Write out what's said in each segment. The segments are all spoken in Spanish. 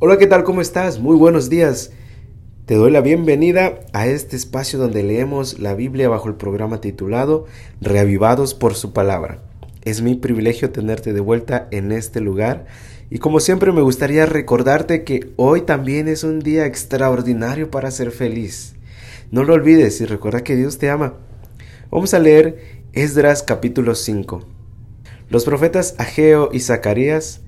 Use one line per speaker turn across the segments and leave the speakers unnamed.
Hola, ¿qué tal? ¿Cómo estás? Muy buenos días. Te doy la bienvenida a este espacio donde leemos la Biblia bajo el programa titulado Reavivados por su palabra. Es mi privilegio tenerte de vuelta en este lugar y como siempre me gustaría recordarte que hoy también es un día extraordinario para ser feliz. No lo olvides y recuerda que Dios te ama. Vamos a leer Esdras capítulo 5. Los profetas Ageo y Zacarías,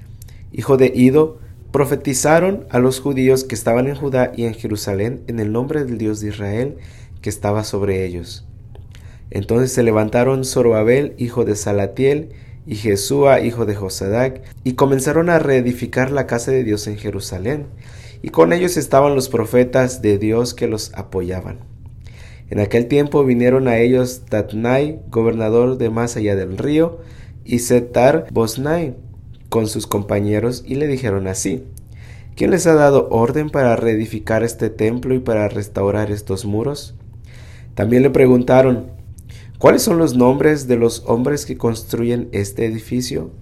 hijo de Ido, profetizaron a los judíos que estaban en Judá y en Jerusalén en el nombre del Dios de Israel que estaba sobre ellos. Entonces se levantaron Zorobabel, hijo de Salatiel, y Jesúa, hijo de Josadac, y comenzaron a reedificar la casa de Dios en Jerusalén, y con ellos estaban los profetas de Dios que los apoyaban. En aquel tiempo vinieron a ellos Tatnai, gobernador de más allá del río, y Setar Bosnai, con sus compañeros y le dijeron así, ¿quién les ha dado orden para reedificar este templo y para restaurar estos muros? También le preguntaron, ¿cuáles son los nombres de los hombres que construyen este edificio?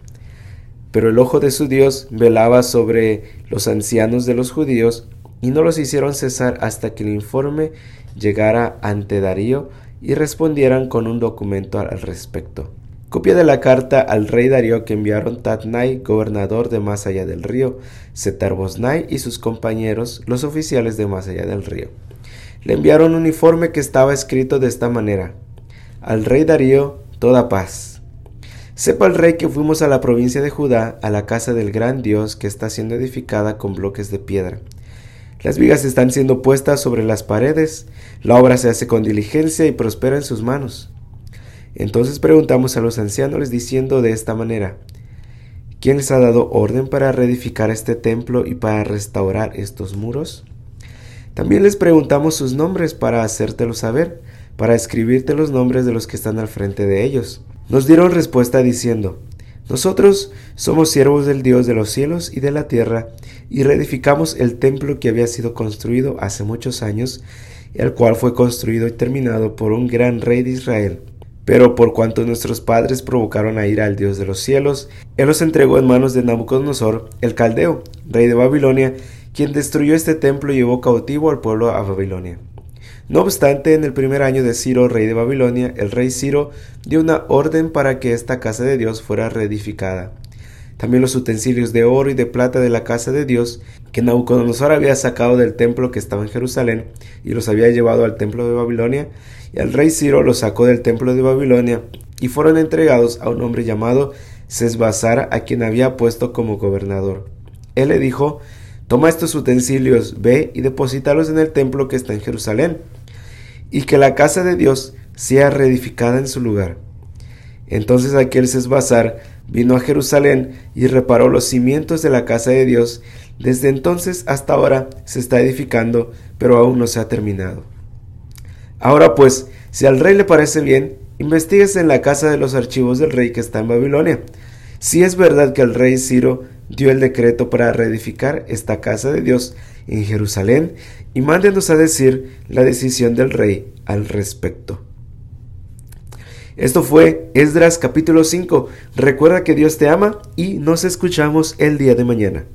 Pero el ojo de su Dios velaba sobre los ancianos de los judíos y no los hicieron cesar hasta que el informe llegara ante Darío y respondieran con un documento al respecto. Copia de la carta al rey Darío que enviaron Tatnai, gobernador de más allá del río, Setarbosnai y sus compañeros, los oficiales de más allá del río. Le enviaron un informe que estaba escrito de esta manera. Al rey Darío, toda paz. Sepa el rey que fuimos a la provincia de Judá, a la casa del gran Dios que está siendo edificada con bloques de piedra. Las vigas están siendo puestas sobre las paredes, la obra se hace con diligencia y prospera en sus manos. Entonces preguntamos a los ancianos diciendo de esta manera, ¿quién les ha dado orden para reedificar este templo y para restaurar estos muros? También les preguntamos sus nombres para hacértelo saber, para escribirte los nombres de los que están al frente de ellos. Nos dieron respuesta diciendo, nosotros somos siervos del Dios de los cielos y de la tierra, y reedificamos el templo que había sido construido hace muchos años, el cual fue construido y terminado por un gran rey de Israel pero por cuanto nuestros padres provocaron a ir al Dios de los cielos, Él los entregó en manos de Nabucodonosor, el caldeo, rey de Babilonia, quien destruyó este templo y llevó cautivo al pueblo a Babilonia. No obstante, en el primer año de Ciro, rey de Babilonia, el rey Ciro dio una orden para que esta casa de Dios fuera reedificada. También los utensilios de oro y de plata de la casa de Dios, que Nabucodonosor había sacado del templo que estaba en Jerusalén y los había llevado al templo de Babilonia, y el rey Ciro los sacó del templo de Babilonia y fueron entregados a un hombre llamado Sesbazar, a quien había puesto como gobernador. Él le dijo, Toma estos utensilios, ve y deposítalos en el templo que está en Jerusalén, y que la casa de Dios sea reedificada en su lugar. Entonces aquel Sesbazar vino a Jerusalén y reparó los cimientos de la casa de Dios. Desde entonces hasta ahora se está edificando, pero aún no se ha terminado. Ahora pues, si al rey le parece bien, investiguese en la casa de los archivos del rey que está en Babilonia. Si es verdad que el rey Ciro dio el decreto para reedificar esta casa de Dios en Jerusalén, y mándenos a decir la decisión del rey al respecto. Esto fue Esdras capítulo 5. Recuerda que Dios te ama y nos escuchamos el día de mañana.